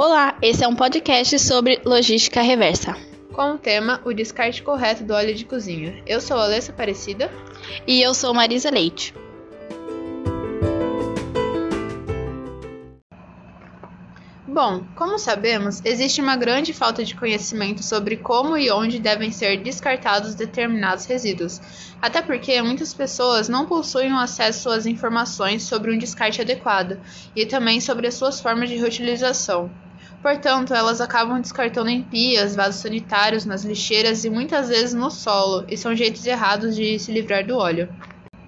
Olá, esse é um podcast sobre logística reversa. Com o tema O descarte correto do óleo de cozinha. Eu sou a Alessa Aparecida. E eu sou Marisa Leite. Bom, como sabemos, existe uma grande falta de conhecimento sobre como e onde devem ser descartados determinados resíduos, até porque muitas pessoas não possuem acesso às informações sobre um descarte adequado e também sobre as suas formas de reutilização. Portanto, elas acabam descartando em pias, vasos sanitários, nas lixeiras e muitas vezes no solo, e são jeitos errados de se livrar do óleo.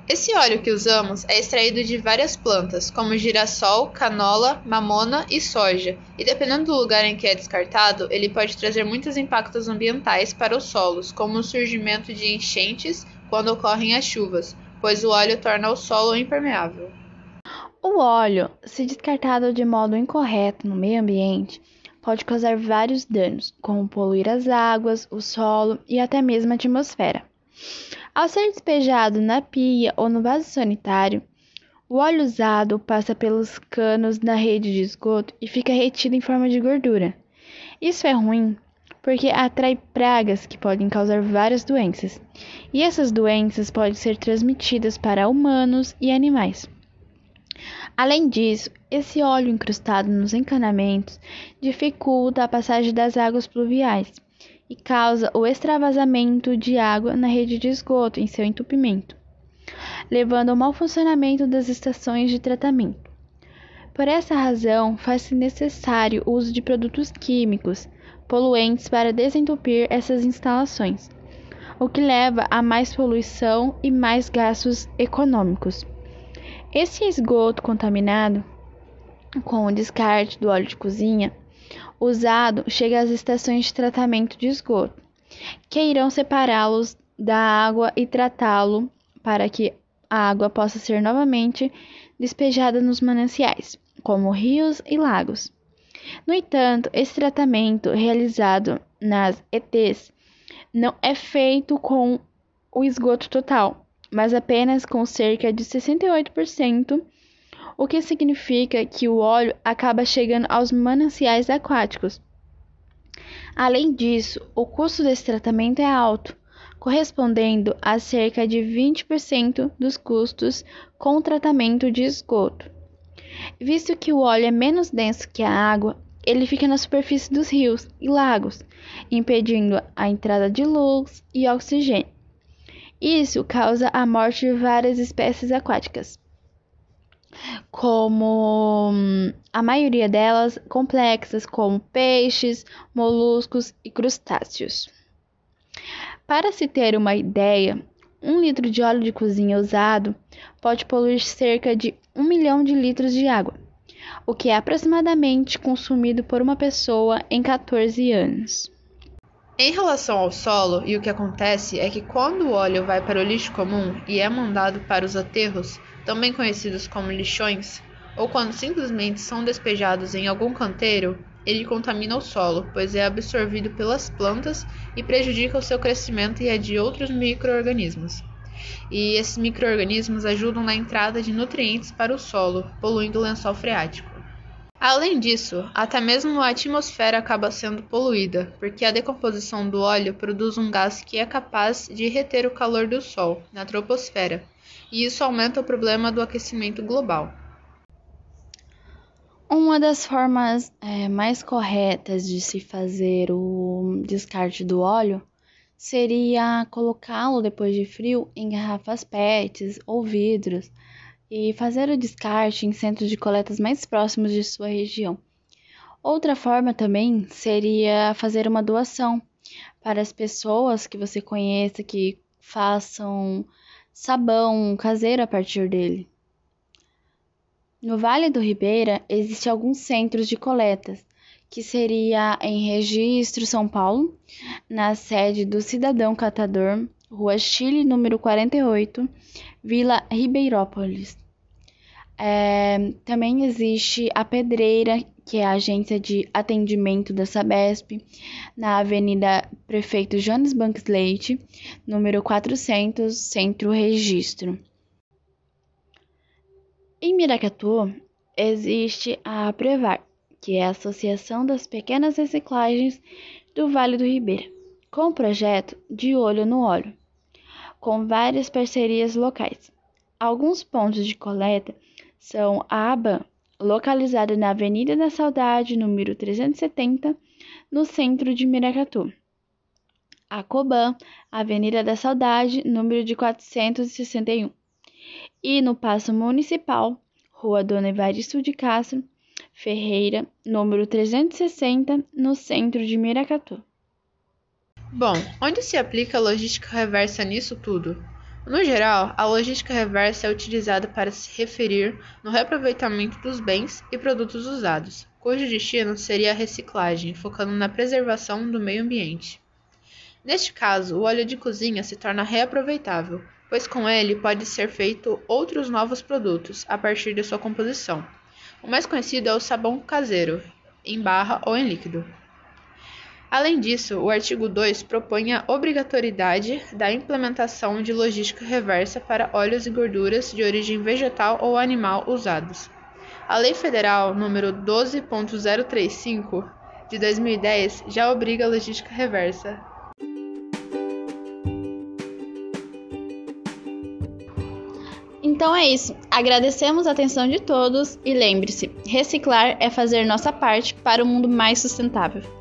Esse óleo que usamos é extraído de várias plantas, como girassol, canola, mamona e soja, e dependendo do lugar em que é descartado, ele pode trazer muitos impactos ambientais para os solos, como o surgimento de enchentes quando ocorrem as chuvas, pois o óleo torna o solo impermeável. O óleo, se descartado de modo incorreto no meio ambiente, pode causar vários danos, como poluir as águas, o solo e até mesmo a atmosfera. Ao ser despejado na pia ou no vaso sanitário, o óleo usado passa pelos canos na rede de esgoto e fica retido em forma de gordura. Isso é ruim porque atrai pragas que podem causar várias doenças, e essas doenças podem ser transmitidas para humanos e animais. Além disso, esse óleo incrustado nos encanamentos dificulta a passagem das águas pluviais e causa o extravasamento de água na rede de esgoto em seu entupimento, levando ao mau funcionamento das estações de tratamento. Por essa razão, faz-se necessário o uso de produtos químicos poluentes para desentupir essas instalações, o que leva a mais poluição e mais gastos econômicos. Esse esgoto contaminado com o descarte do óleo de cozinha usado chega às estações de tratamento de esgoto, que irão separá-los da água e tratá-lo para que a água possa ser novamente despejada nos mananciais, como rios e lagos. No entanto, esse tratamento realizado nas ETs não é feito com o esgoto total, mas apenas com cerca de 68%, o que significa que o óleo acaba chegando aos mananciais aquáticos. Além disso, o custo desse tratamento é alto, correspondendo a cerca de 20% dos custos com o tratamento de esgoto. Visto que o óleo é menos denso que a água, ele fica na superfície dos rios e lagos, impedindo a entrada de luz e oxigênio. Isso causa a morte de várias espécies aquáticas, como hum, a maioria delas complexas, como peixes, moluscos e crustáceos. Para se ter uma ideia, um litro de óleo de cozinha usado pode poluir cerca de um milhão de litros de água, o que é aproximadamente consumido por uma pessoa em 14 anos. Em relação ao solo, e o que acontece é que quando o óleo vai para o lixo comum e é mandado para os aterros, também conhecidos como lixões, ou quando simplesmente são despejados em algum canteiro, ele contamina o solo, pois é absorvido pelas plantas e prejudica o seu crescimento e a de outros microorganismos. E esses microorganismos ajudam na entrada de nutrientes para o solo, poluindo o lençol freático. Além disso, até mesmo a atmosfera acaba sendo poluída, porque a decomposição do óleo produz um gás que é capaz de reter o calor do Sol na troposfera, e isso aumenta o problema do aquecimento global. Uma das formas é, mais corretas de se fazer o descarte do óleo seria colocá-lo depois de frio em garrafas PETs ou vidros e fazer o descarte em centros de coletas mais próximos de sua região. Outra forma também seria fazer uma doação para as pessoas que você conheça que façam sabão caseiro a partir dele. No Vale do Ribeira existem alguns centros de coletas, que seria em Registro, São Paulo, na sede do Cidadão Catador, Rua Chile, número 48, Vila Ribeirópolis. É, também existe a Pedreira, que é a agência de atendimento da Sabesp, na Avenida Prefeito Jones Banks Leite, número 400, Centro Registro. Em Miracatu, existe a Prevar, que é a Associação das Pequenas Reciclagens do Vale do Ribeira, com o projeto De Olho no Óleo, com várias parcerias locais. Alguns pontos de coleta são a ABAN, localizada na Avenida da Saudade, número 370, no centro de Miracatu. A Coban, Avenida da Saudade, número de 461. E no Paço Municipal, Rua Dona Evaristo de Castro, Ferreira, número 360, no centro de Miracatu. Bom, onde se aplica a logística reversa nisso tudo? No geral, a logística reversa é utilizada para se referir no reaproveitamento dos bens e produtos usados, cujo destino seria a reciclagem, focando na preservação do meio ambiente. Neste caso, o óleo de cozinha se torna reaproveitável, pois com ele pode ser feito outros novos produtos a partir de sua composição. O mais conhecido é o sabão caseiro, em barra ou em líquido. Além disso, o artigo 2 propõe a obrigatoriedade da implementação de logística reversa para óleos e gorduras de origem vegetal ou animal usados. A Lei Federal número 12.035 de 2010 já obriga a logística reversa. Então é isso. Agradecemos a atenção de todos e lembre-se: reciclar é fazer nossa parte para um mundo mais sustentável.